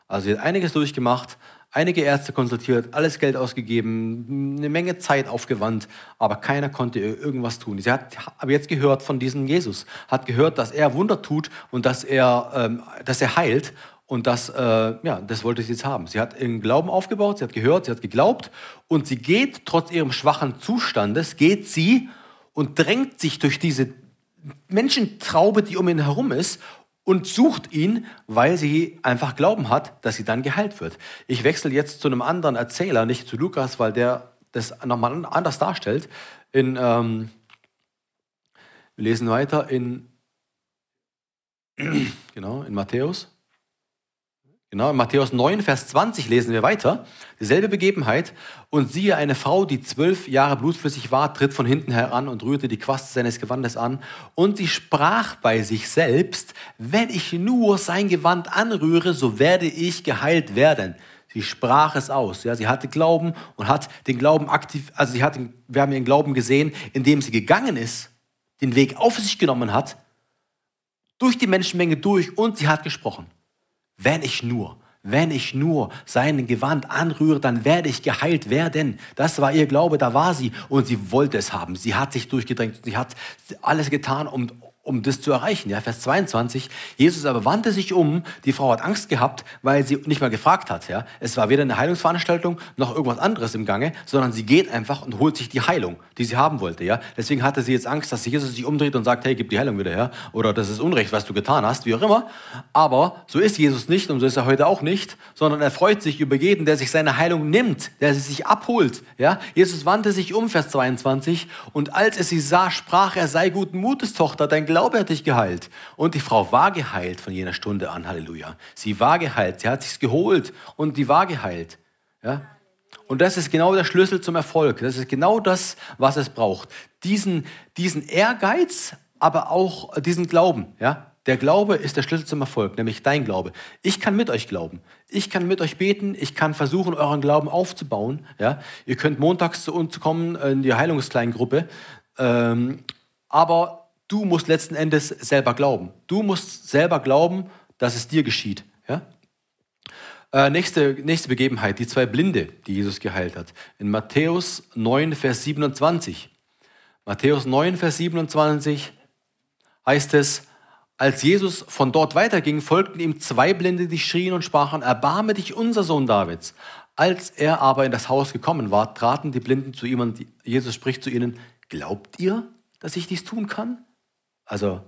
Also sie hat einiges durchgemacht, einige Ärzte konsultiert, alles Geld ausgegeben, eine Menge Zeit aufgewandt, aber keiner konnte ihr irgendwas tun. Sie hat aber jetzt gehört von diesem Jesus, hat gehört, dass er Wunder tut und dass er, ähm, dass er heilt und das, äh, ja, das wollte sie jetzt haben. Sie hat ihren Glauben aufgebaut, sie hat gehört, sie hat geglaubt und sie geht, trotz ihrem schwachen Zustandes, geht sie und drängt sich durch diese Menschentraube, die um ihn herum ist und sucht ihn, weil sie einfach Glauben hat, dass sie dann geheilt wird. Ich wechsle jetzt zu einem anderen Erzähler, nicht zu Lukas, weil der das nochmal anders darstellt. In, ähm, wir lesen weiter in, [CLEARS THROAT] genau, in Matthäus. Genau, in Matthäus 9, Vers 20 lesen wir weiter. Dieselbe Begebenheit. Und siehe, eine Frau, die zwölf Jahre blutflüssig war, tritt von hinten heran und rührte die Quaste seines Gewandes an. Und sie sprach bei sich selbst, wenn ich nur sein Gewand anrühre, so werde ich geheilt werden. Sie sprach es aus. Ja, sie hatte Glauben und hat den Glauben aktiv, also sie hat, wir haben ihren Glauben gesehen, indem sie gegangen ist, den Weg auf sich genommen hat, durch die Menschenmenge durch und sie hat gesprochen. Wenn ich nur, wenn ich nur sein Gewand anrühre, dann werde ich geheilt werden. Das war ihr Glaube, da war sie und sie wollte es haben. Sie hat sich durchgedrängt, sie hat alles getan, um, um das zu erreichen. Ja, Vers 22. Jesus aber wandte sich um. Die Frau hat Angst gehabt, weil sie nicht mal gefragt hat. Ja, es war weder eine Heilungsveranstaltung noch irgendwas anderes im Gange, sondern sie geht einfach und holt sich die Heilung, die sie haben wollte. Ja, deswegen hatte sie jetzt Angst, dass Jesus sich umdreht und sagt, hey, gib die Heilung wieder her. Oder das ist Unrecht, was du getan hast, wie auch immer. Aber so ist Jesus nicht und so ist er heute auch nicht, sondern er freut sich über jeden, der sich seine Heilung nimmt, der sie sich abholt. Ja, Jesus wandte sich um, Vers 22. Und als er sie sah, sprach er, sei guten Mutes, Tochter, dein Glaube hat dich geheilt. Und die Frau war geheilt von jener Stunde an. Halleluja. Sie war geheilt. Sie hat sich's geholt und die war geheilt. Ja? Und das ist genau der Schlüssel zum Erfolg. Das ist genau das, was es braucht. Diesen, diesen Ehrgeiz, aber auch diesen Glauben. Ja? Der Glaube ist der Schlüssel zum Erfolg, nämlich dein Glaube. Ich kann mit euch glauben. Ich kann mit euch beten. Ich kann versuchen, euren Glauben aufzubauen. Ja? Ihr könnt montags zu uns kommen in die Heilungskleingruppe. Ähm, aber du musst letzten Endes selber glauben. Du musst selber glauben, dass es dir geschieht. Ja? Äh, nächste, nächste Begebenheit, die zwei Blinde, die Jesus geheilt hat. In Matthäus 9, Vers 27. Matthäus 9, Vers 27 heißt es, als Jesus von dort weiterging, folgten ihm zwei Blinde, die schrien und sprachen, erbarme dich unser Sohn Davids. Als er aber in das Haus gekommen war, traten die Blinden zu ihm und Jesus spricht zu ihnen, glaubt ihr, dass ich dies tun kann? Also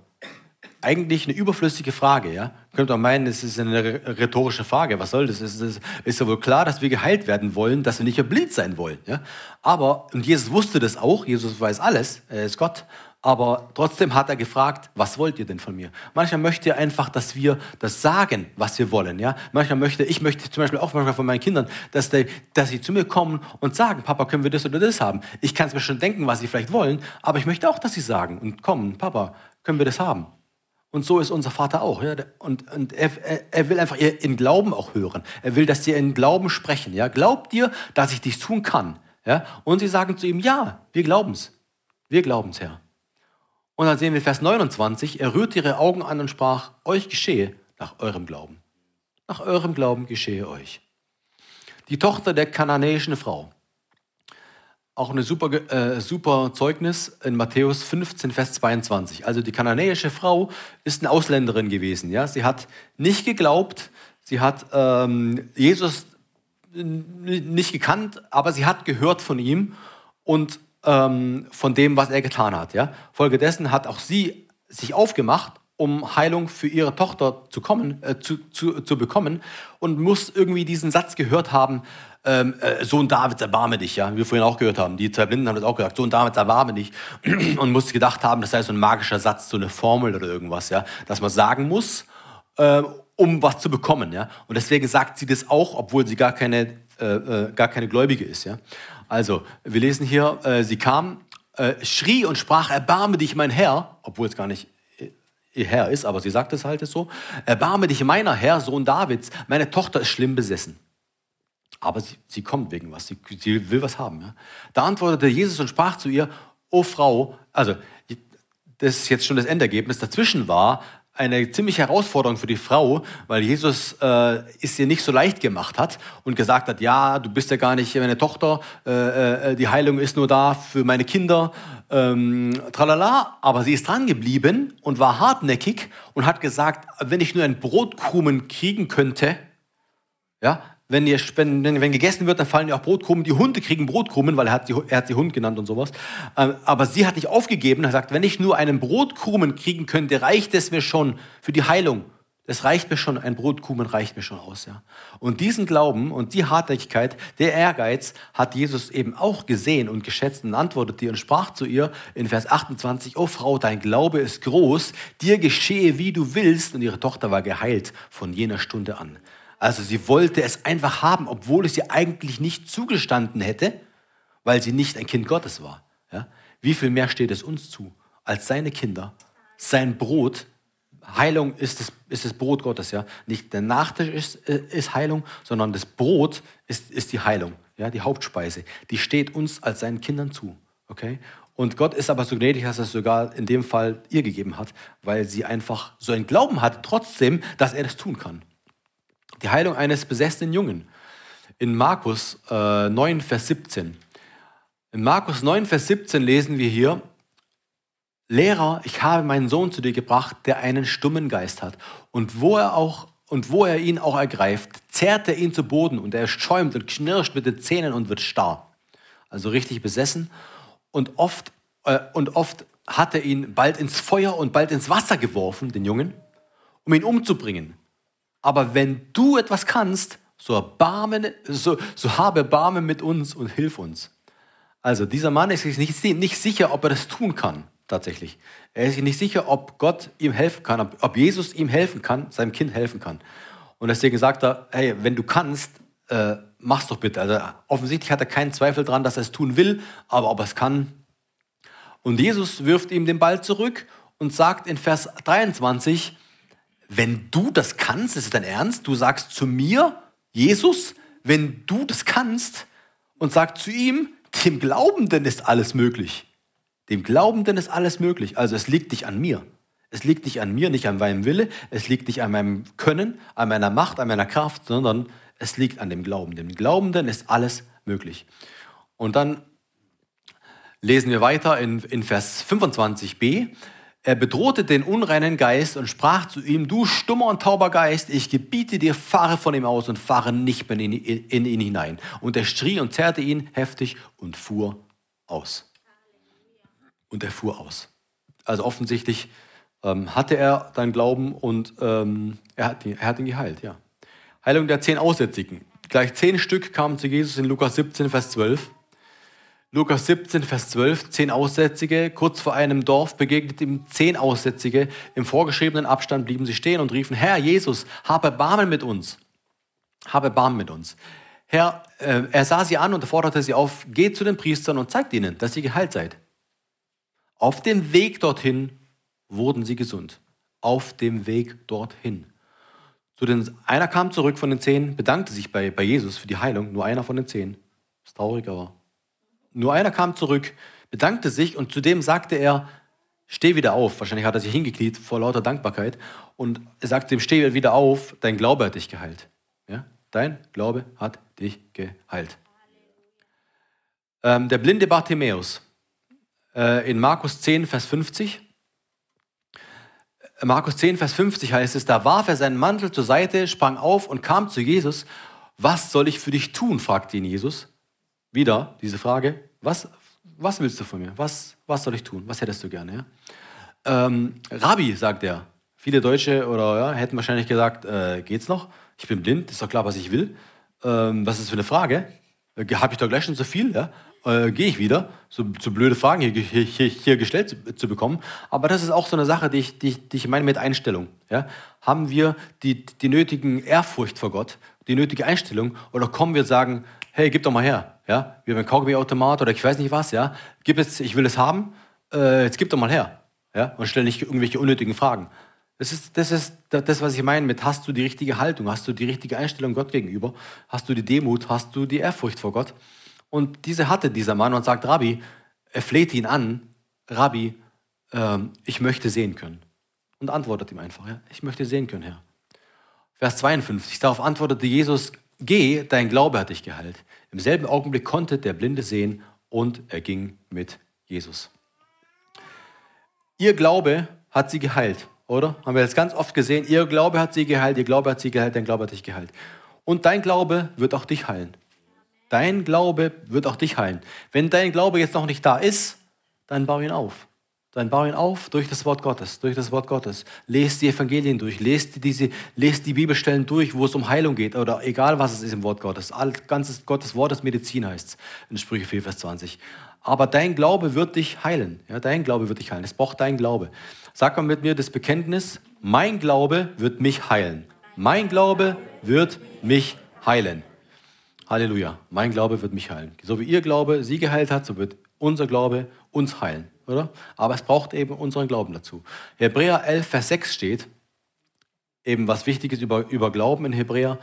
eigentlich eine überflüssige Frage, ja. Könnte man meinen, es ist eine rhetorische Frage. Was soll das? Es ist, ist ja wohl klar, dass wir geheilt werden wollen, dass wir nicht mehr blind sein wollen, ja. Aber, und Jesus wusste das auch, Jesus weiß alles, er ist Gott. Aber trotzdem hat er gefragt, was wollt ihr denn von mir? Manchmal möchte er einfach, dass wir das sagen, was wir wollen. Ja? Manchmal möchte, ich möchte zum Beispiel auch manchmal von meinen Kindern, dass, die, dass sie zu mir kommen und sagen, Papa, können wir das oder das haben? Ich kann es mir schon denken, was sie vielleicht wollen, aber ich möchte auch, dass sie sagen und kommen, Papa, können wir das haben? Und so ist unser Vater auch. Ja? Und, und er, er, will einfach ihr in Glauben auch hören. Er will, dass sie in Glauben sprechen. Ja? Glaubt ihr, dass ich dies tun kann? Ja? Und sie sagen zu ihm, ja, wir glauben es. Wir glauben es, Herr. Und dann sehen wir Vers 29, er rührte ihre Augen an und sprach, euch geschehe nach eurem Glauben. Nach eurem Glauben geschehe euch. Die Tochter der kananäischen Frau. Auch ein super, äh, super Zeugnis in Matthäus 15, Vers 22. Also die kananäische Frau ist eine Ausländerin gewesen. Ja? Sie hat nicht geglaubt, sie hat ähm, Jesus nicht gekannt, aber sie hat gehört von ihm und ähm, von dem, was er getan hat. Ja? Folgedessen hat auch sie sich aufgemacht, um Heilung für ihre Tochter zu, kommen, äh, zu, zu, zu bekommen und muss irgendwie diesen Satz gehört haben, ähm, äh, Sohn Davids, erbarme dich, ja, wie wir vorhin auch gehört haben. Die zwei Blinden haben das auch gesagt, Sohn Davids, erbarme dich. [CLEARS THROAT] Und muss gedacht haben, das sei so ein magischer Satz, so eine Formel oder irgendwas, ja, dass man sagen muss, äh, um was zu bekommen, ja. Und deswegen sagt sie das auch, obwohl sie gar keine, äh, äh gar keine Gläubige ist, ja. Also, wir lesen hier, äh, sie kam, äh, schrie und sprach, erbarme dich, mein Herr, obwohl es gar nicht ihr Herr ist, aber sie sagt es halt so, erbarme dich, meiner Herr, Sohn Davids, meine Tochter ist schlimm besessen. Aber sie, sie kommt wegen was, sie, sie will was haben. Ja? Da antwortete Jesus und sprach zu ihr, O Frau, also das ist jetzt schon das Endergebnis, dazwischen war, eine ziemliche Herausforderung für die Frau, weil Jesus äh, es ihr nicht so leicht gemacht hat und gesagt hat, ja, du bist ja gar nicht meine Tochter, äh, äh, die Heilung ist nur da für meine Kinder, ähm, tralala. Aber sie ist dran geblieben und war hartnäckig und hat gesagt, wenn ich nur einen Brotkrumen kriegen könnte, ja, wenn, ihr, wenn, wenn, gegessen wird, dann fallen ja auch Brotkrumen. Die Hunde kriegen Brotkrumen, weil er hat, die, er hat sie Hund genannt und sowas. Ähm, aber sie hat nicht aufgegeben. Er sagt, wenn ich nur einen Brotkrumen kriegen könnte, reicht es mir schon für die Heilung. Das reicht mir schon, ein Brotkrumen reicht mir schon aus. Ja. Und diesen Glauben und die Hartnäckigkeit, der Ehrgeiz hat Jesus eben auch gesehen und geschätzt und antwortete und sprach zu ihr in Vers 28, O Frau, dein Glaube ist groß, dir geschehe, wie du willst. Und ihre Tochter war geheilt von jener Stunde an. Also sie wollte es einfach haben, obwohl es ihr eigentlich nicht zugestanden hätte, weil sie nicht ein Kind Gottes war. Ja? Wie viel mehr steht es uns zu, als seine Kinder, sein Brot, Heilung ist das, ist das Brot Gottes, ja. Nicht der Nachtisch ist, äh, ist Heilung, sondern das Brot ist, ist die Heilung, ja, die Hauptspeise. Die steht uns als seinen Kindern zu, okay? Und Gott ist aber so gnädig, dass er es sogar in dem Fall ihr gegeben hat, weil sie einfach so einen Glauben hat, trotzdem, dass er das tun kann. Die Heilung eines besessenen Jungen. In Markus äh, 9, Vers 17. In Markus 9, Vers 17 lesen wir hier, Lehrer, ich habe meinen Sohn zu dir gebracht, der einen stummen Geist hat. Und wo er auch und wo er ihn auch ergreift, zerrt er ihn zu Boden und er schäumt und knirscht mit den Zähnen und wird starr. Also richtig besessen. Und oft, äh, und oft hat er ihn bald ins Feuer und bald ins Wasser geworfen, den Jungen, um ihn umzubringen. Aber wenn du etwas kannst, so, erbarmen, so, so habe Barme mit uns und hilf uns. Also dieser Mann ist sich nicht, nicht sicher, ob er das tun kann, tatsächlich. Er ist sich nicht sicher, ob Gott ihm helfen kann, ob, ob Jesus ihm helfen kann, seinem Kind helfen kann. Und deswegen sagt er, hey, wenn du kannst, äh, mach's doch bitte. Also offensichtlich hat er keinen Zweifel daran, dass er es tun will, aber ob er es kann. Und Jesus wirft ihm den Ball zurück und sagt in Vers 23, wenn du das kannst, ist es dein Ernst? Du sagst zu mir, Jesus, wenn du das kannst und sagst zu ihm, dem Glaubenden ist alles möglich. Dem Glaubenden ist alles möglich. Also es liegt nicht an mir. Es liegt nicht an mir, nicht an meinem Wille, es liegt nicht an meinem Können, an meiner Macht, an meiner Kraft, sondern Es liegt an dem Glauben. Dem Glaubenden ist alles möglich. Und dann lesen wir weiter in, in Vers 25b. Er bedrohte den unreinen Geist und sprach zu ihm, du stummer und tauber Geist, ich gebiete dir, fahre von ihm aus und fahre nicht mehr in, in ihn hinein. Und er schrie und zerrte ihn heftig und fuhr aus. Und er fuhr aus. Also offensichtlich ähm, hatte er dann Glauben und ähm, er, hat ihn, er hat ihn geheilt, ja. Heilung der zehn Aussätzigen. Gleich zehn Stück kamen zu Jesus in Lukas 17, Vers 12. Lukas 17, Vers 12, zehn Aussätzige. Kurz vor einem Dorf begegnet ihm zehn Aussätzige. Im vorgeschriebenen Abstand blieben sie stehen und riefen, Herr Jesus, habe Barmen mit uns. Habe Barmen mit uns. Herr, äh, er sah sie an und forderte sie auf, geht zu den Priestern und zeigt ihnen, dass ihr geheilt seid. Auf dem Weg dorthin wurden sie gesund. Auf dem Weg dorthin. Zu den, einer kam zurück von den zehn, bedankte sich bei, bei Jesus für die Heilung, nur einer von den zehn. Ist traurig, aber nur einer kam zurück, bedankte sich und zudem sagte er, steh wieder auf. Wahrscheinlich hat er sich hingekniet vor lauter Dankbarkeit und er sagte ihm, steh wieder auf, dein Glaube hat dich geheilt. Ja? Dein Glaube hat dich geheilt. Ähm, der blinde Bartimäus äh, in Markus 10, Vers 50. Markus 10, Vers 50 heißt es, da warf er seinen Mantel zur Seite, sprang auf und kam zu Jesus. Was soll ich für dich tun? fragte ihn Jesus. Wieder diese Frage, was, was willst du von mir? Was, was soll ich tun? Was hättest du gerne? Ja? Ähm, Rabbi, sagt er. Viele Deutsche oder ja, hätten wahrscheinlich gesagt, äh, geht's noch? Ich bin blind, ist doch klar, was ich will. Ähm, was ist das für eine Frage? Äh, Habe ich doch gleich schon so viel? Ja? Äh, Gehe ich wieder? So, so, blöde Fragen hier, hier, hier gestellt zu, zu, bekommen. Aber das ist auch so eine Sache, die ich, die, die ich meine mit Einstellung. Ja? Haben wir die, die nötigen Ehrfurcht vor Gott, die nötige Einstellung? Oder kommen wir und sagen, hey, gib doch mal her ja, wie beim Kaugummi-Automat oder ich weiß nicht was, ja, gib es, ich will es haben, äh, jetzt gib doch mal her, ja, und stell nicht irgendwelche unnötigen Fragen. Das ist, das ist das, was ich meine mit, hast du die richtige Haltung, hast du die richtige Einstellung Gott gegenüber, hast du die Demut, hast du die Ehrfurcht vor Gott. Und diese hatte dieser Mann und sagt, Rabbi, er fleht ihn an, Rabbi, ähm, ich möchte sehen können. Und antwortet ihm einfach, ja, ich möchte sehen können, Herr. Vers 52, darauf antwortete Jesus, geh, dein Glaube hat dich geheilt. Im selben Augenblick konnte der Blinde sehen und er ging mit Jesus. Ihr Glaube hat sie geheilt, oder? Haben wir jetzt ganz oft gesehen. Ihr Glaube hat sie geheilt, ihr Glaube hat sie geheilt, dein Glaube hat dich geheilt. Und dein Glaube wird auch dich heilen. Dein Glaube wird auch dich heilen. Wenn dein Glaube jetzt noch nicht da ist, dann bau ihn auf. Dann bau ihn auf durch das Wort Gottes, durch das Wort Gottes. Lest die Evangelien durch, lest, diese, lest die Bibelstellen durch, wo es um Heilung geht oder egal was es ist im Wort Gottes. All, ganzes Gottes Wort ist Medizin, heißt es in Sprüche 4, Vers 20. Aber dein Glaube wird dich heilen. Ja, dein Glaube wird dich heilen. Es braucht dein Glaube. Sag mal mit mir das Bekenntnis, mein Glaube wird mich heilen. Mein Glaube wird mich heilen. Halleluja. Mein Glaube wird mich heilen. So wie ihr Glaube sie geheilt hat, so wird unser Glaube uns heilen oder? Aber es braucht eben unseren Glauben dazu. Hebräer 11, Vers 6 steht, eben was Wichtiges über, über Glauben in Hebräer.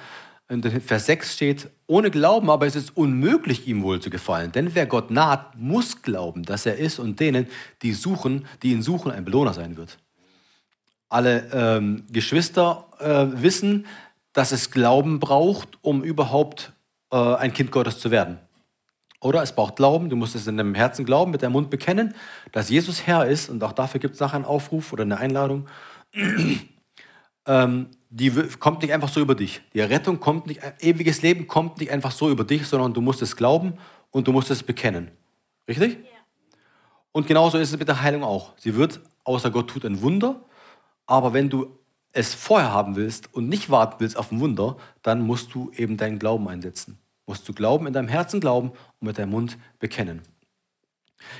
In Vers 6 steht, ohne Glauben aber ist es unmöglich, ihm wohl zu gefallen. Denn wer Gott naht, muss glauben, dass er ist und denen, die suchen, die ihn suchen, ein Belohner sein wird. Alle ähm, Geschwister äh, wissen, dass es Glauben braucht, um überhaupt äh, ein Kind Gottes zu werden. Oder es braucht Glauben, du musst es in deinem Herzen glauben, mit deinem Mund bekennen, dass Jesus Herr ist. Und auch dafür gibt es nachher einen Aufruf oder eine Einladung. [CLEARS THROAT] ähm, die kommt nicht einfach so über dich. Die Errettung kommt nicht, ewiges Leben kommt nicht einfach so über dich, sondern du musst es glauben und du musst es bekennen. Richtig? Ja. Und genauso ist es mit der Heilung auch. Sie wird, außer Gott tut ein Wunder, aber wenn du es vorher haben willst und nicht warten willst auf ein Wunder, dann musst du eben deinen Glauben einsetzen musst du glauben, in deinem Herzen glauben und mit deinem Mund bekennen.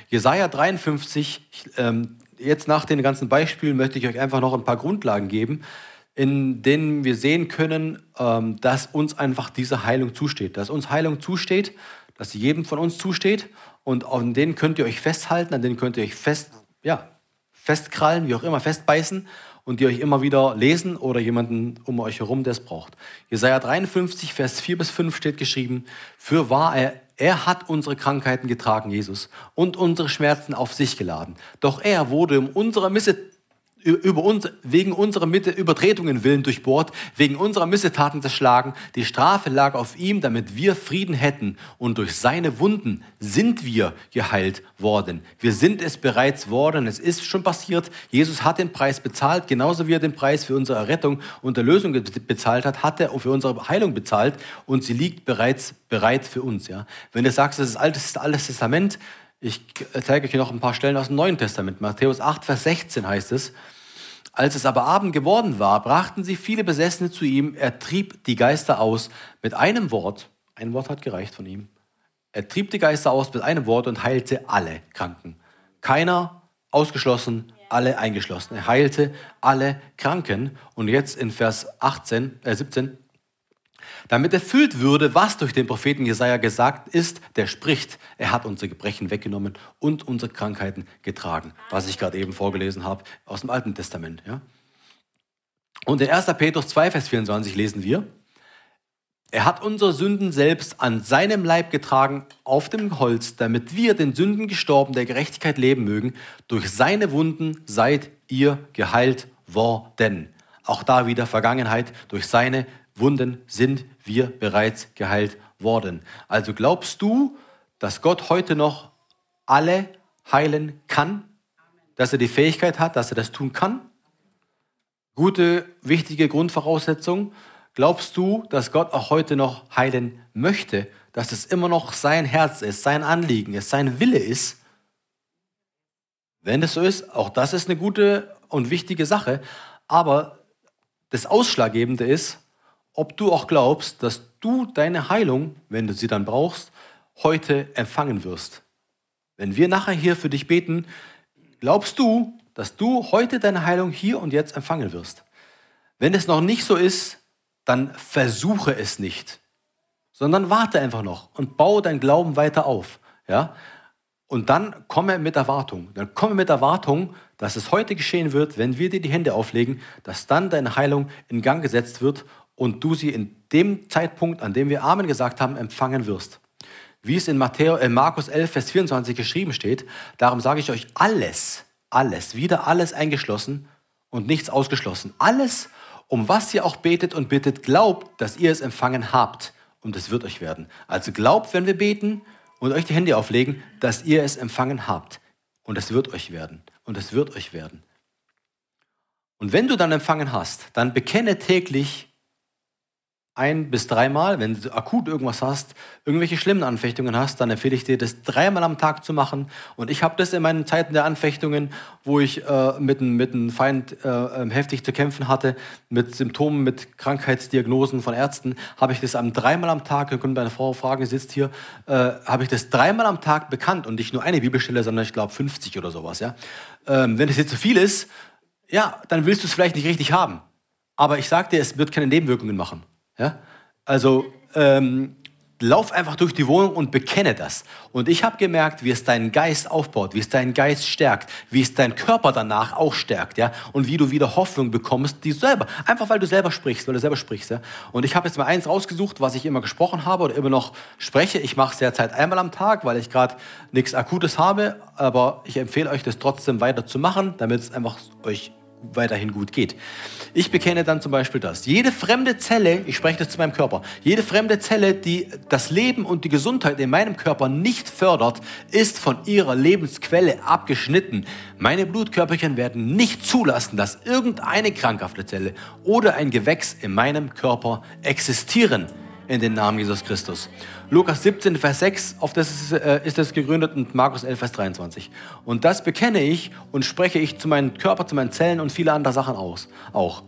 Jesaja 53, ähm, jetzt nach den ganzen Beispielen möchte ich euch einfach noch ein paar Grundlagen geben, in denen wir sehen können, ähm, dass uns einfach diese Heilung zusteht. Dass uns Heilung zusteht, dass sie jedem von uns zusteht und an denen könnt ihr euch festhalten, an denen könnt ihr euch fest, ja, festkrallen, wie auch immer, festbeißen und die euch immer wieder lesen oder jemanden um euch herum, der es braucht. Jesaja 53, Vers 4 bis 5 steht geschrieben, für wahr er, er hat unsere Krankheiten getragen, Jesus, und unsere Schmerzen auf sich geladen. Doch er wurde um unserer Misse über uns, wegen unserer Mitte Übertretungen willen durchbohrt, wegen unserer Missetaten zerschlagen. Die Strafe lag auf ihm, damit wir Frieden hätten. Und durch seine Wunden sind wir geheilt worden. Wir sind es bereits worden. Es ist schon passiert. Jesus hat den Preis bezahlt, genauso wie er den Preis für unsere Errettung und Erlösung bezahlt hat, hat er für unsere Heilung bezahlt. Und sie liegt bereits bereit für uns. Ja? Wenn du sagst, das ist altes, altes Testament, ich zeige euch noch ein paar Stellen aus dem Neuen Testament. Matthäus 8, Vers 16 heißt es, als es aber Abend geworden war, brachten sie viele Besessene zu ihm. Er trieb die Geister aus mit einem Wort. Ein Wort hat gereicht von ihm. Er trieb die Geister aus mit einem Wort und heilte alle Kranken. Keiner ausgeschlossen, alle eingeschlossen. Er heilte alle Kranken. Und jetzt in Vers 18, äh 17, damit erfüllt würde, was durch den Propheten Jesaja gesagt ist, der spricht, er hat unsere Gebrechen weggenommen und unsere Krankheiten getragen, was ich gerade eben vorgelesen habe aus dem Alten Testament. Ja? Und in 1. Petrus 2, Vers 24 lesen wir, er hat unsere Sünden selbst an seinem Leib getragen auf dem Holz, damit wir den Sünden gestorben der Gerechtigkeit leben mögen. Durch seine Wunden seid ihr geheilt worden. Auch da wieder Vergangenheit. Durch seine Wunden sind wir bereits geheilt worden. Also glaubst du, dass Gott heute noch alle heilen kann? Dass er die Fähigkeit hat, dass er das tun kann? Gute, wichtige Grundvoraussetzung. Glaubst du, dass Gott auch heute noch heilen möchte? Dass es immer noch sein Herz ist, sein Anliegen ist, sein Wille ist? Wenn das so ist, auch das ist eine gute und wichtige Sache. Aber das Ausschlaggebende ist, ob du auch glaubst, dass du deine Heilung, wenn du sie dann brauchst, heute empfangen wirst. Wenn wir nachher hier für dich beten, glaubst du, dass du heute deine Heilung hier und jetzt empfangen wirst. Wenn es noch nicht so ist, dann versuche es nicht, sondern warte einfach noch und baue dein Glauben weiter auf. Ja? Und dann komme mit Erwartung. Dann komme mit Erwartung, dass es heute geschehen wird, wenn wir dir die Hände auflegen, dass dann deine Heilung in Gang gesetzt wird und du sie in dem Zeitpunkt, an dem wir Amen gesagt haben, empfangen wirst. Wie es in Matthäus, äh Markus 11, Vers 24 geschrieben steht, darum sage ich euch alles, alles, wieder alles eingeschlossen und nichts ausgeschlossen. Alles, um was ihr auch betet und bittet, glaubt, dass ihr es empfangen habt und es wird euch werden. Also glaubt, wenn wir beten und euch die Hände auflegen, dass ihr es empfangen habt und es wird euch werden und es wird euch werden. Und wenn du dann empfangen hast, dann bekenne täglich ein bis dreimal, wenn du akut irgendwas hast, irgendwelche schlimmen Anfechtungen hast, dann empfehle ich dir, das dreimal am Tag zu machen. Und ich habe das in meinen Zeiten der Anfechtungen, wo ich äh, mit, einem Feind äh, ähm, heftig zu kämpfen hatte, mit Symptomen, mit Krankheitsdiagnosen von Ärzten, habe ich das am dreimal am Tag, ihr könnt meine Frau fragen, sitzt hier, äh, habe ich das dreimal am Tag bekannt und nicht nur eine Bibelstelle, sondern ich glaube 50 oder sowas. Ja? Ähm, wenn es jetzt zu viel ist, ja, dann willst du es vielleicht nicht richtig haben. Aber ich sage dir, es wird keine Nebenwirkungen machen. Ja? Also ähm, lauf einfach durch die Wohnung und bekenne das. Und ich habe gemerkt, wie es deinen Geist aufbaut, wie es deinen Geist stärkt, wie es deinen Körper danach auch stärkt, ja, und wie du wieder Hoffnung bekommst, die selber, einfach weil du selber sprichst, weil du selber sprichst, ja. Und ich habe jetzt mal eins rausgesucht, was ich immer gesprochen habe oder immer noch spreche. Ich mache es derzeit einmal am Tag, weil ich gerade nichts Akutes habe, aber ich empfehle euch, das trotzdem weiter zu machen, damit es einfach euch weiterhin gut geht. Ich bekenne dann zum Beispiel das. Jede fremde Zelle, ich spreche das zu meinem Körper, jede fremde Zelle, die das Leben und die Gesundheit in meinem Körper nicht fördert, ist von ihrer Lebensquelle abgeschnitten. Meine Blutkörperchen werden nicht zulassen, dass irgendeine krankhafte Zelle oder ein Gewächs in meinem Körper existieren in den Namen Jesus Christus. Lukas 17, Vers 6, auf das ist, äh, es gegründet und Markus 11, Vers 23. Und das bekenne ich und spreche ich zu meinem Körper, zu meinen Zellen und viele andere Sachen aus, auch.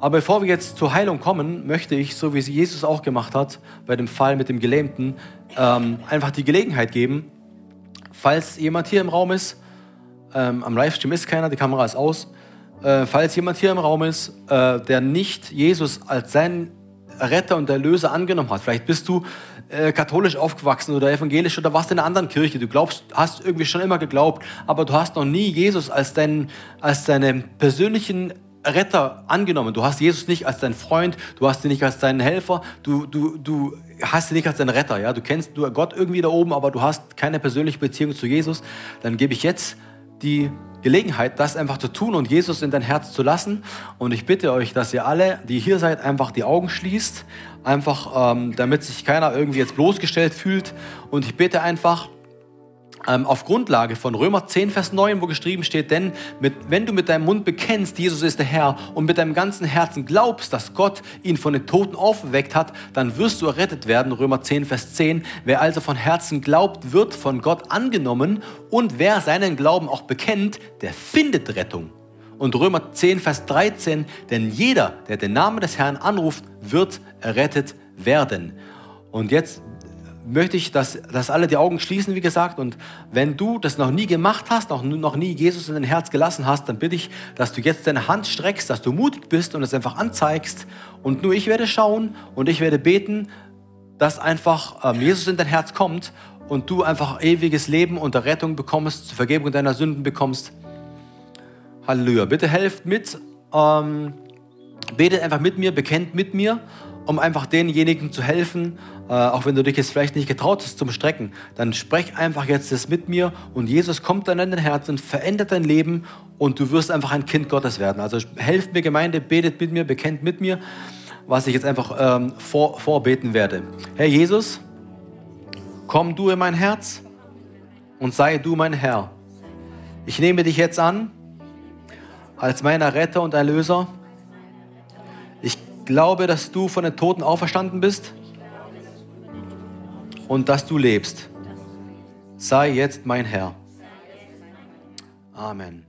Aber bevor wir jetzt zur Heilung kommen, möchte ich, so wie es Jesus auch gemacht hat, bei dem Fall mit dem Gelähmten, ähm, einfach die Gelegenheit geben, falls jemand hier im Raum ist, ähm, am Livestream ist keiner, die Kamera ist aus, äh, falls jemand hier im Raum ist, äh, der nicht Jesus als seinen Retter und Erlöser angenommen hat. Vielleicht bist du äh, katholisch aufgewachsen oder evangelisch oder warst in einer anderen Kirche. Du glaubst, hast irgendwie schon immer geglaubt, aber du hast noch nie Jesus als deinen, als deinen persönlichen Retter angenommen. Du hast Jesus nicht als deinen Freund, du hast ihn nicht als deinen Helfer, du, du, du hast ihn nicht als deinen Retter. Ja? Du kennst nur Gott irgendwie da oben, aber du hast keine persönliche Beziehung zu Jesus. Dann gebe ich jetzt die Gelegenheit, das einfach zu tun und Jesus in dein Herz zu lassen. Und ich bitte euch, dass ihr alle, die hier seid, einfach die Augen schließt, einfach ähm, damit sich keiner irgendwie jetzt bloßgestellt fühlt. Und ich bitte einfach, ähm, auf Grundlage von Römer 10, Vers 9, wo geschrieben steht, denn mit, wenn du mit deinem Mund bekennst, Jesus ist der Herr, und mit deinem ganzen Herzen glaubst, dass Gott ihn von den Toten aufgeweckt hat, dann wirst du errettet werden. Römer 10, Vers 10. Wer also von Herzen glaubt, wird von Gott angenommen, und wer seinen Glauben auch bekennt, der findet Rettung. Und Römer 10, Vers 13, denn jeder, der den Namen des Herrn anruft, wird errettet werden. Und jetzt möchte ich, dass, dass alle die Augen schließen, wie gesagt. Und wenn du das noch nie gemacht hast, noch, noch nie Jesus in dein Herz gelassen hast, dann bitte ich, dass du jetzt deine Hand streckst, dass du mutig bist und es einfach anzeigst. Und nur ich werde schauen und ich werde beten, dass einfach ähm, Jesus in dein Herz kommt und du einfach ewiges Leben und Rettung bekommst, zur Vergebung deiner Sünden bekommst. Halleluja. Bitte helft mit. Ähm, betet einfach mit mir, bekennt mit mir, um einfach denjenigen zu helfen, äh, auch wenn du dich jetzt vielleicht nicht getraut hast zum Strecken, dann sprech einfach jetzt das mit mir und Jesus kommt dann in dein Herz und verändert dein Leben und du wirst einfach ein Kind Gottes werden. Also helft mir Gemeinde, betet mit mir, bekennt mit mir, was ich jetzt einfach ähm, vor, vorbeten werde. Herr Jesus, komm du in mein Herz und sei du mein Herr. Ich nehme dich jetzt an als meiner Retter und Erlöser. Ich glaube, dass du von den Toten auferstanden bist und dass du lebst. Sei jetzt mein Herr. Amen.